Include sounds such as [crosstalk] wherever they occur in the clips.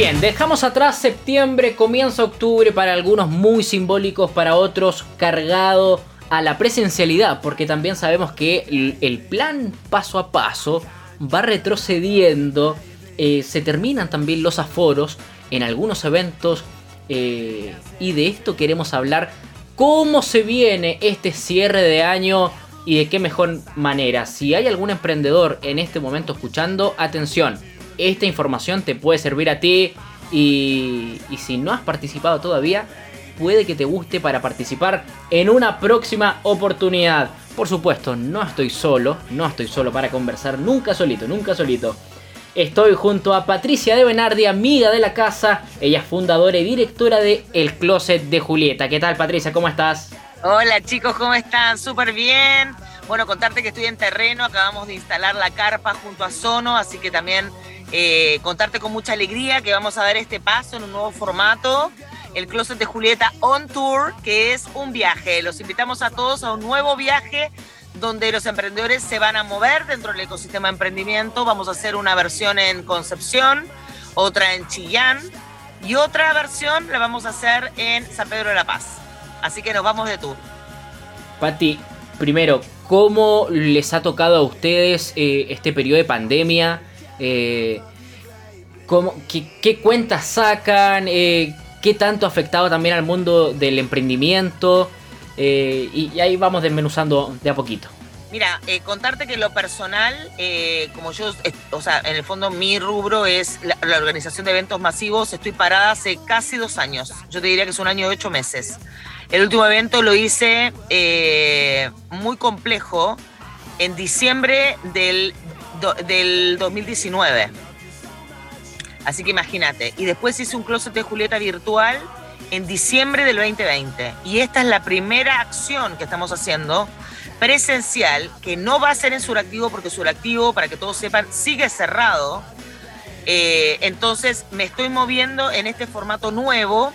Bien, dejamos atrás septiembre, comienza octubre, para algunos muy simbólicos, para otros cargado a la presencialidad, porque también sabemos que el plan paso a paso va retrocediendo, eh, se terminan también los aforos en algunos eventos eh, y de esto queremos hablar, cómo se viene este cierre de año y de qué mejor manera. Si hay algún emprendedor en este momento escuchando, atención, esta información te puede servir a ti y, si no has participado todavía, puede que te guste para participar en una próxima oportunidad. Por supuesto, no estoy solo, no estoy solo para conversar, nunca solito, nunca solito. Estoy junto a Patricia de Benardi, amiga de la casa. Ella es fundadora y directora de El Closet de Julieta. ¿Qué tal, Patricia? ¿Cómo estás? Hola, chicos, ¿cómo están? Súper bien. Bueno, contarte que estoy en terreno, acabamos de instalar la carpa junto a Sono, así que también eh, contarte con mucha alegría que vamos a dar este paso en un nuevo formato el Closet de Julieta On Tour, que es un viaje. Los invitamos a todos a un nuevo viaje donde los emprendedores se van a mover dentro del ecosistema de emprendimiento. Vamos a hacer una versión en Concepción, otra en Chillán y otra versión la vamos a hacer en San Pedro de la Paz. Así que nos vamos de tour. Pati, primero, ¿cómo les ha tocado a ustedes eh, este periodo de pandemia? Eh, qué, cuentas sacan? Eh, qué tanto ha afectado también al mundo del emprendimiento. Eh, y, ahí vamos desmenuzando de a poquito. Mira, eh, contarte que lo personal, como yo, o sea, en el fondo mi rubro es la, organización de eventos masivos, estoy parada hace casi dos años. Yo te diría que es un año de ocho meses. El último evento lo hice muy complejo en diciembre del, del 2019 Así que imagínate. Y después hice un closet de Julieta virtual en diciembre del 2020. Y esta es la primera acción que estamos haciendo presencial, que no va a ser en Suractivo, porque Suractivo, para que todos sepan, sigue cerrado. Eh, entonces me estoy moviendo en este formato nuevo.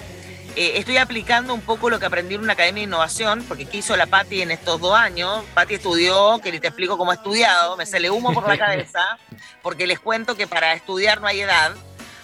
Eh, estoy aplicando un poco lo que aprendí en una academia de innovación, porque ¿qué hizo la Patti en estos dos años? Patti estudió, que ni te explico cómo ha estudiado, me sale humo por la [laughs] cabeza, porque les cuento que para estudiar no hay edad.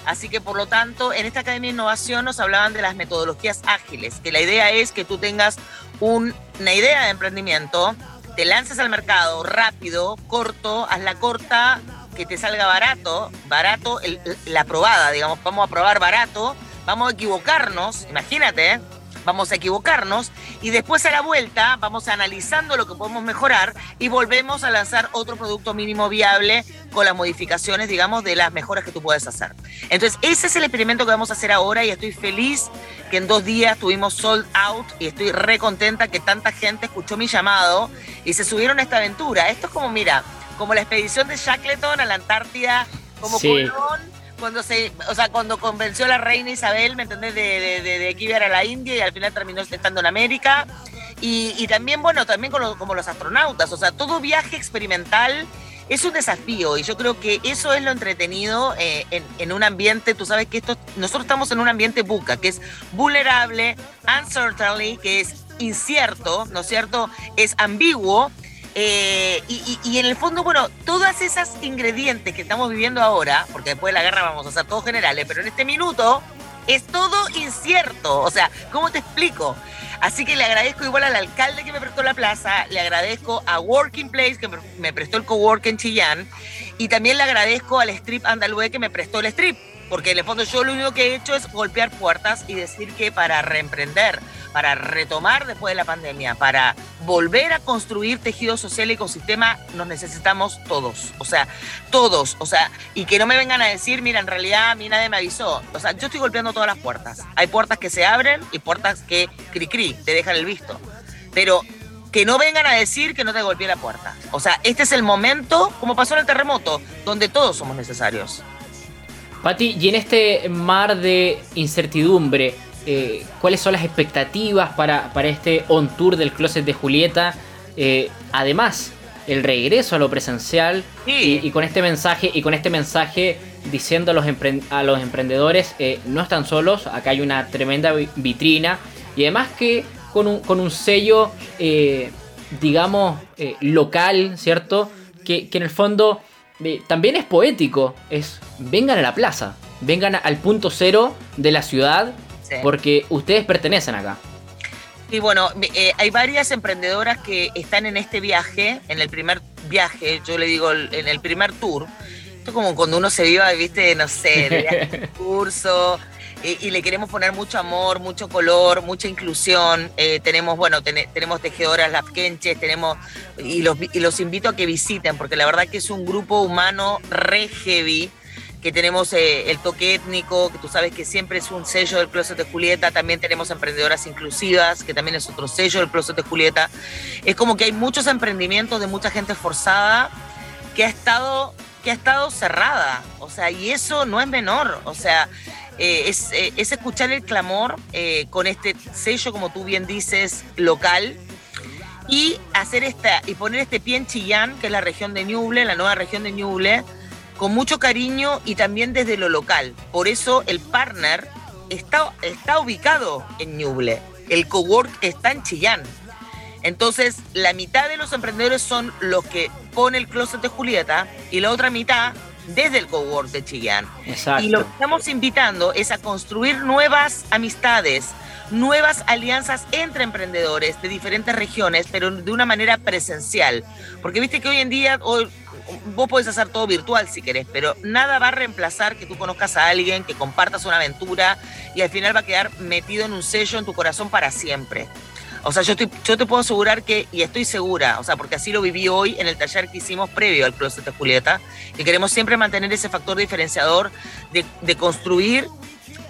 Así que por lo tanto, en esta Academia de Innovación nos hablaban de las metodologías ágiles, que la idea es que tú tengas una idea de emprendimiento, te lances al mercado rápido, corto, haz la corta, que te salga barato, barato, la probada, digamos, vamos a probar barato, vamos a equivocarnos, imagínate. Vamos a equivocarnos y después a la vuelta vamos analizando lo que podemos mejorar y volvemos a lanzar otro producto mínimo viable con las modificaciones, digamos, de las mejoras que tú puedes hacer. Entonces, ese es el experimento que vamos a hacer ahora y estoy feliz que en dos días tuvimos sold out y estoy re contenta que tanta gente escuchó mi llamado y se subieron a esta aventura. Esto es como, mira, como la expedición de Shackleton a la Antártida, como Colón cuando se, o sea, cuando convenció a la reina Isabel, ¿me entendés? De, de, de, que iba a la India y al final terminó estando en América. Y, y también, bueno, también como los astronautas, o sea, todo viaje experimental es un desafío y yo creo que eso es lo entretenido eh, en, en, un ambiente, tú sabes que esto, nosotros estamos en un ambiente buca, que es vulnerable, uncertainly, que es incierto, ¿no es cierto? Es ambiguo eh, y, en el fondo, bueno, todas esas ingredientes que estamos viviendo ahora, porque después de la guerra vamos a ser todos generales, pero en este minuto es todo incierto. O sea, ¿cómo te explico? Así que le agradezco igual al alcalde que me prestó la plaza, le agradezco a Working Place que me prestó el cowork en Chillán y también le agradezco al strip andaluz que me prestó el strip. Porque en el fondo yo lo único que he hecho es golpear puertas y decir que para reemprender, para retomar después de la pandemia, para volver a construir tejido social y ecosistema, nos necesitamos todos. O sea, todos. O sea, y que no me vengan a decir, mira, en realidad a mí nadie me avisó. O sea, yo estoy golpeando todas las puertas. Hay puertas que se abren y puertas que cri cri, te dejan el visto. Pero que no vengan a decir que no te golpeé la puerta. O sea, este es el momento, como pasó en el terremoto, donde todos somos necesarios. Pati, y en este mar de incertidumbre, eh, ¿cuáles son las expectativas para, para, este on tour del closet de Julieta? Eh, además, el regreso a lo presencial y, con este mensaje y con este mensaje diciendo a los, a los emprendedores eh, no están solos, acá hay una tremenda vitrina y además que con un, con un sello digamos local, ¿cierto? Que, que en el fondo también es poético, es vengan a la plaza. vengan al punto cero de la ciudad, porque ustedes pertenecen acá. Y bueno, eh, hay varias emprendedoras que están en este viaje, en el primer viaje, yo le digo en el primer tour. Esto es como cuando uno se viva, viste, no sé, de [laughs] curso, y, le queremos poner mucho amor, mucho color, mucha inclusión. Eh, tenemos, bueno, tenemos tejedoras las quenches, tenemos, y los, y los invito a que visiten, porque la verdad que es un grupo humano re heavy que tenemos eh, el toque étnico, que tú sabes que siempre es un sello del Closet de Julieta, también tenemos emprendedoras inclusivas, que también es otro sello del Closet de Julieta. Es como que hay muchos emprendimientos de mucha gente forzada que ha estado, que ha estado cerrada, o sea, y eso no es menor, o sea, eh, es, eh, es, escuchar el clamor con este sello, como tú bien dices, local, y hacer esta, y poner este pie en Chillán, que es la región de Ñuble, la nueva región de Ñuble, con mucho cariño y también desde lo local. Por eso el partner está, está ubicado en Ñuble. El cowork está en Chillán. Entonces, la mitad de los emprendedores son los que pone el closet de Julieta y la otra mitad desde el cowork de Chillán. Y lo que estamos invitando es a construir nuevas amistades, nuevas alianzas entre emprendedores de diferentes regiones, pero de una manera presencial. Porque viste que hoy en día, hoy, vos podés hacer todo virtual si querés, pero nada va a reemplazar que tú conozcas a alguien, que compartas una aventura y al final va a quedar metido en un sello en tu corazón para siempre. O sea, yo, yo te puedo asegurar que, y estoy segura, o sea, porque así lo viví hoy en el taller que hicimos previo al Closet de Julieta, que queremos siempre mantener ese factor diferenciador de, de construir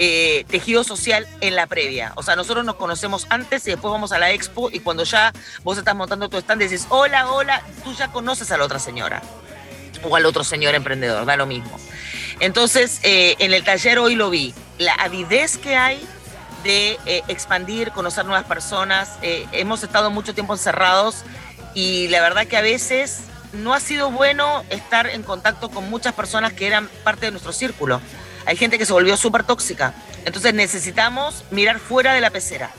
eh, tejido social en la previa. O sea, nosotros nos conocemos antes y después vamos a la expo y cuando ya vos estás montando tu stand dices, hola, hola, tú ya conoces a la otra señora o al otro señor emprendedor, da lo mismo. Entonces, eh, en el taller hoy lo vi, la avidez que hay de eh, expandir, conocer nuevas personas. hemos estado mucho tiempo encerrados y la verdad que a veces no ha sido bueno estar en contacto con muchas personas que eran parte de nuestro círculo hay gente que se volvió súper tóxica. Entonces necesitamos mirar fuera de la pecera.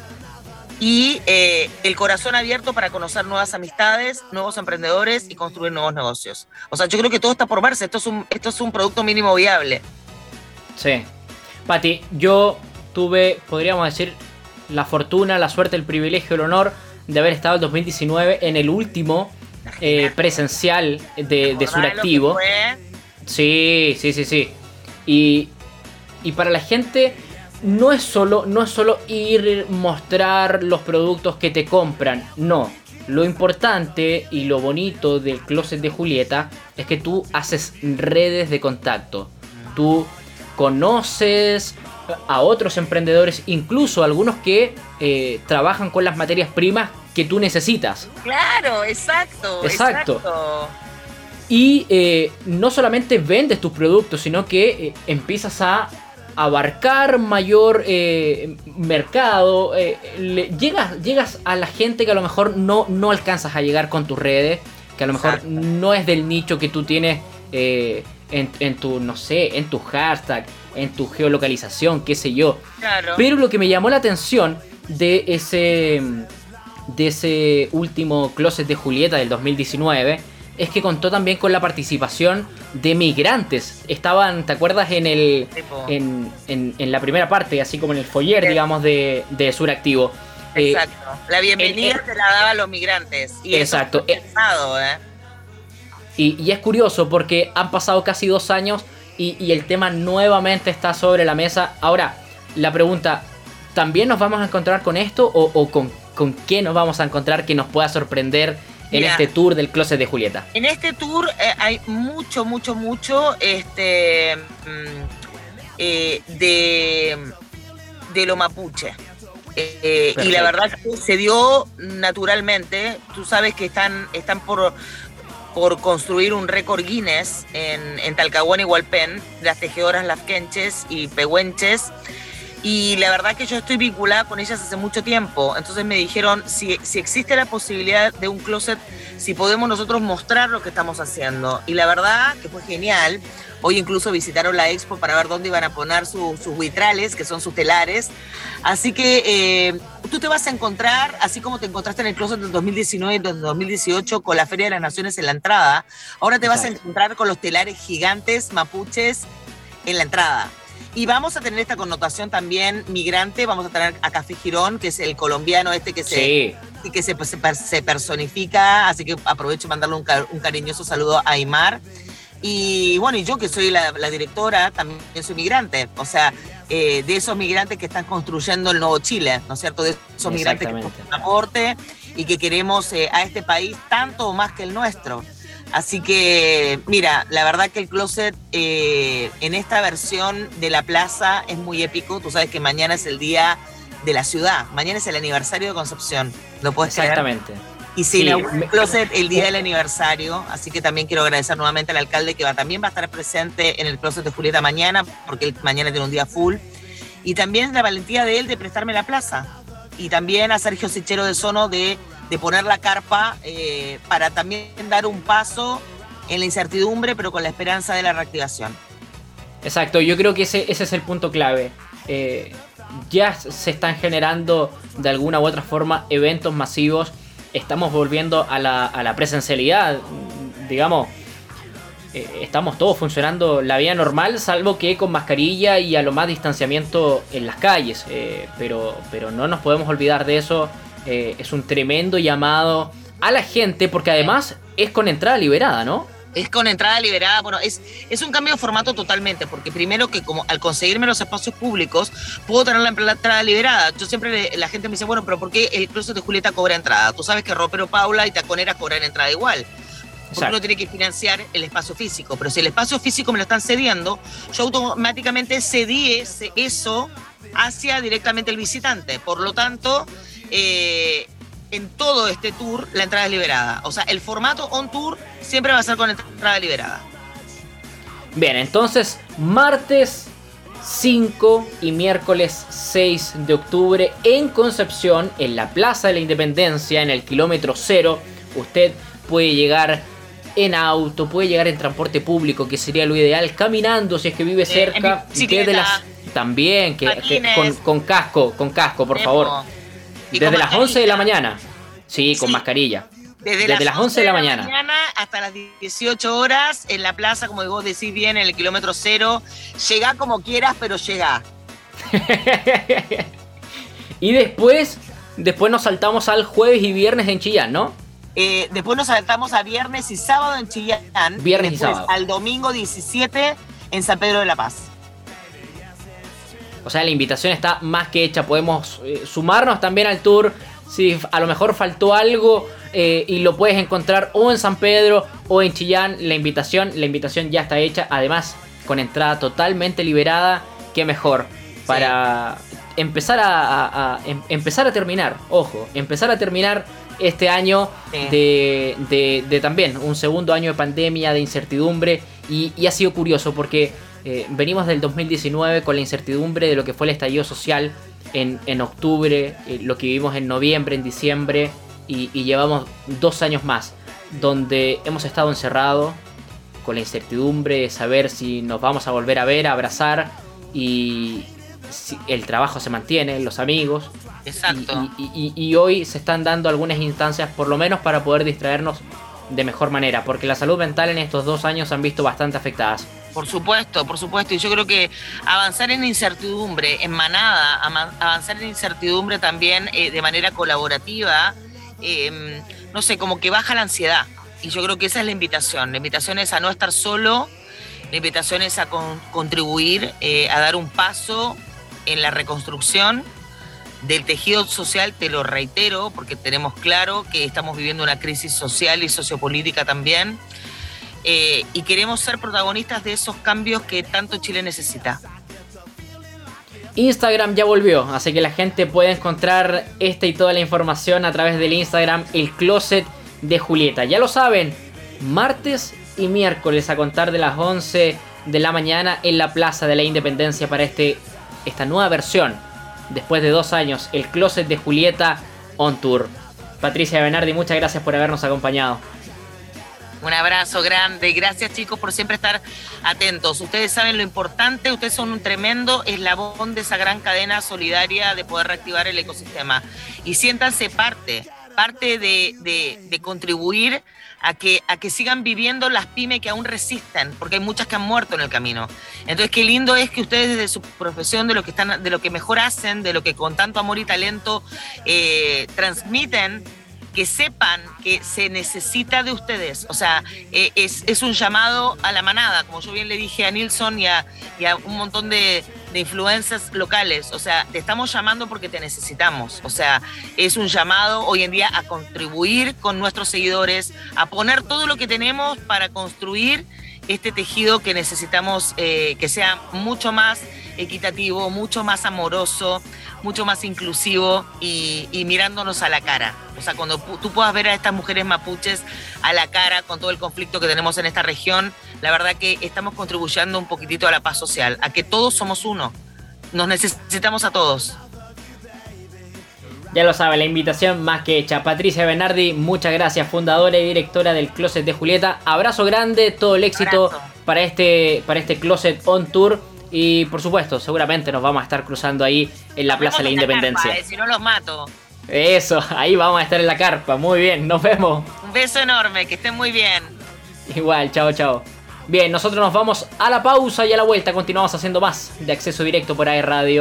Y eh, el corazón abierto para conocer nuevas amistades, nuevos emprendedores y construir nuevos negocios. O sea, yo creo que todo está por verse. Esto es un, esto es un producto mínimo viable. Sí. Pati, yo tuve, podríamos decir, la fortuna, la suerte, el privilegio, el honor de haber estado en 2019 en el último eh, presencial de, de Suractivo. Sí, sí, sí, sí. Y, para la gente no es solo no es solo ir mostrar los productos que te compran, no. Lo importante y lo bonito del closet de Julieta es que tú haces redes de contacto. Tú conoces a otros emprendedores, incluso algunos que eh, trabajan con las materias primas que tú necesitas. Claro, exacto. Exacto. Y eh, no solamente vendes tus productos, sino que eh, empiezas a abarcar mayor mercado. llegas, llegas a la gente que a lo mejor no, no alcanzas a llegar con tus redes, que a lo mejor no es del nicho que tú tienes en, tu, no sé, en tu hashtag, en tu geolocalización, qué sé yo. Pero lo que me llamó la atención de ese, de ese último closet de Julieta del 2019 es que contó también con la participación de migrantes. Estaban, ¿te acuerdas? En el en, en, la primera parte, así como en el foyer, digamos, de, de Suractivo. Eh, Exacto. la bienvenida se la daban los migrantes. Y exacto. Eh, ¿eh? y, y, es curioso porque han pasado casi dos años y, y el tema nuevamente está sobre la mesa. Ahora, la pregunta, ¿también nos vamos a encontrar con esto o, o con, con qué nos vamos a encontrar que nos pueda sorprender? en este tour del closet de Julieta? En este tour eh, hay mucho, mucho, mucho este, mm, eh, de, de lo mapuche. Eh, y la verdad que se dio naturalmente. Tú sabes que están, están por, por construir un récord Guinness en, en Talcahuán y Hualpén, las tejedoras Las Quenches y Pehuenches y la verdad que yo estoy vinculada con ellas hace mucho tiempo. Entonces me dijeron, si, si existe la posibilidad de un closet, si podemos nosotros mostrar lo que estamos haciendo. Y la verdad que fue genial. Hoy incluso visitaron la expo para ver dónde iban a poner sus vitrales, que son sus telares. Así que eh, tú te vas a encontrar, así como te encontraste en el closet del 2019 y del 2018 con la Feria de las Naciones en la entrada, ahora te vas a encontrar con los telares gigantes mapuches en la entrada. Y vamos a tener esta connotación también migrante, vamos a tener a Café Girón, que es el colombiano este que se, que se, se, personifica, así que aprovecho mandarle un, un, cariñoso saludo a Aymar. Y bueno, y yo que soy la, directora, también soy migrante, o sea, eh, de esos migrantes que están construyendo el nuevo Chile, ¿no es cierto? De esos migrantes que aporte y que queremos eh, a este país tanto o más que el nuestro. Así que, mira, la verdad que el closet eh, en esta versión de la plaza es muy épico. Tú sabes que mañana es el día de la ciudad, mañana es el aniversario de Concepción. ¿Lo puedes Exactamente. Y se el closet el día del aniversario, así que también quiero agradecer nuevamente al alcalde que va, también va a estar presente en el closet de Julieta mañana, porque él mañana tiene un día full. Y también la valentía de él de prestarme la plaza. Y también a Sergio Sichero de Sono de de poner la carpa eh, para también dar un paso en la incertidumbre, pero con la esperanza de la reactivación. Exacto, yo creo que ese, ese es el punto clave. Eh, ya se están generando de alguna u otra forma eventos masivos, estamos volviendo a la, a la presencialidad, digamos, eh, estamos todos funcionando la vida normal, salvo que con mascarilla y a lo más distanciamiento en las calles, pero, pero no nos podemos olvidar de eso eh, es un tremendo llamado a la gente, porque además es con entrada liberada, ¿no? Es con entrada liberada, bueno, es, es un cambio de formato totalmente, porque primero que como al conseguirme los espacios públicos, puedo tener la entrada liberada. Yo siempre, la gente me dice, bueno, pero ¿por qué el cruce de Julieta cobra entrada? Tú sabes que Ropero Paula y Taconera cobran entrada igual. Porque uno tiene que financiar el espacio físico. Pero si el espacio físico me lo están cediendo, yo automáticamente cedí ese, eso hacia directamente el visitante. Por lo tanto, eh, en todo este tour la entrada es liberada. O sea, el formato on tour siempre va a ser con entrada liberada. Bien, entonces martes 5 y miércoles 6 de octubre en Concepción, en la Plaza de la Independencia, en el kilómetro cero, usted puede llegar en auto, puede llegar en transporte público, que sería lo ideal, caminando si es que vive eh, cerca, las también que, con, casco, con casco, por favor. Desde las 11 de la mañana. Sí, con mascarilla. Desde, las, 11 de la, mañana. hasta las 18 horas en la plaza, como vos decís bien, en el kilómetro cero. Llega como quieras, pero llega. [laughs] y después, después nos saltamos al jueves y viernes en Chillán, ¿no? Eh, después nos saltamos a viernes y sábado en Chillán. Viernes y, sábado. Al domingo 17 en San Pedro de la Paz. O sea, la invitación está más que hecha. Podemos eh, sumarnos también al tour. Si a lo mejor faltó algo eh, y lo puedes encontrar o en San Pedro o en Chillán, la invitación, la invitación ya está hecha. Además, con entrada totalmente liberada. Qué mejor. Para empezar a, em, empezar a terminar. Ojo, empezar a terminar este año de, también un segundo año de pandemia, de incertidumbre. Y ha sido curioso porque eh, venimos del 2019 con la incertidumbre de lo que fue el estallido social en, octubre, eh, lo que vivimos en noviembre, en diciembre, y, llevamos dos años más, donde hemos estado encerrados con la incertidumbre de saber si nos vamos a volver a ver, a abrazar, y si el trabajo se mantiene, los amigos. Exacto. y hoy se están dando algunas instancias, por lo menos para poder distraernos de mejor manera, porque la salud mental en estos dos años se han visto bastante afectadas. Por supuesto, por supuesto. Y yo creo que avanzar en incertidumbre, en manada, avanzar en incertidumbre también eh, de manera colaborativa, em, no sé, como que baja la ansiedad. Y yo creo que esa es la invitación. La invitación es a no estar solo, la invitación es a contribuir, eh, a dar un paso en la reconstrucción del tejido social, te lo reitero, porque tenemos claro que estamos viviendo una crisis social y sociopolítica también, eh, y queremos ser protagonistas de esos cambios que tanto Chile necesita. Instagram ya volvió, así que la gente puede encontrar esta y toda la información a través del Instagram El Closet de Julieta. Ya lo saben, martes y miércoles a contar de las 11 de la mañana en la Plaza de la Independencia para este, esta nueva versión después de dos años, el closet de Julieta on tour. Patricia Benardi, muchas gracias por habernos acompañado. Un abrazo grande. Gracias chicos por siempre estar atentos. Ustedes saben lo importante, ustedes son un tremendo eslabón de esa gran cadena solidaria de poder reactivar el ecosistema. Y siéntanse parte, parte de, contribuir a que, a que sigan viviendo las pymes que aún resisten, porque hay muchas que han muerto en el camino. Entonces, qué lindo es que ustedes desde su profesión, de lo que, están, de lo que mejor hacen, de lo que con tanto amor y talento eh, transmiten, que sepan que se necesita de ustedes. O sea, eh, es, un llamado a la manada, como yo bien le dije a Nilsson y a, un montón de, de influencers locales. O sea, te estamos llamando porque te necesitamos. O sea, es un llamado hoy en día a contribuir con nuestros seguidores, a poner todo lo que tenemos para construir este tejido que necesitamos eh, que sea mucho más equitativo, mucho más amoroso, mucho más inclusivo y, mirándonos a la cara. O sea, cuando tú puedas ver a estas mujeres mapuches a la cara con todo el conflicto que tenemos en esta región, la verdad que estamos contribuyendo un poquitito a la paz social, a que todos somos uno. Nos necesitamos a todos. Ya lo sabe, la invitación más que hecha. Patricia Bernardi, muchas gracias, fundadora y directora del Closet de Julieta. Abrazo grande, todo el éxito para este, para este Closet On Tour. Y por supuesto, seguramente nos vamos a estar cruzando ahí en la Plaza de la Independencia. Eh, si no los mato. Eso, [laughs] ahí vamos a estar en la carpa. Muy bien, nos vemos. Un beso enorme, que estén muy bien. Igual, chao, chao. Bien, nosotros nos vamos a la pausa y a la vuelta continuamos haciendo más de acceso directo por ahí Radio.